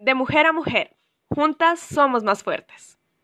De mujer a mujer, juntas somos más fuertes.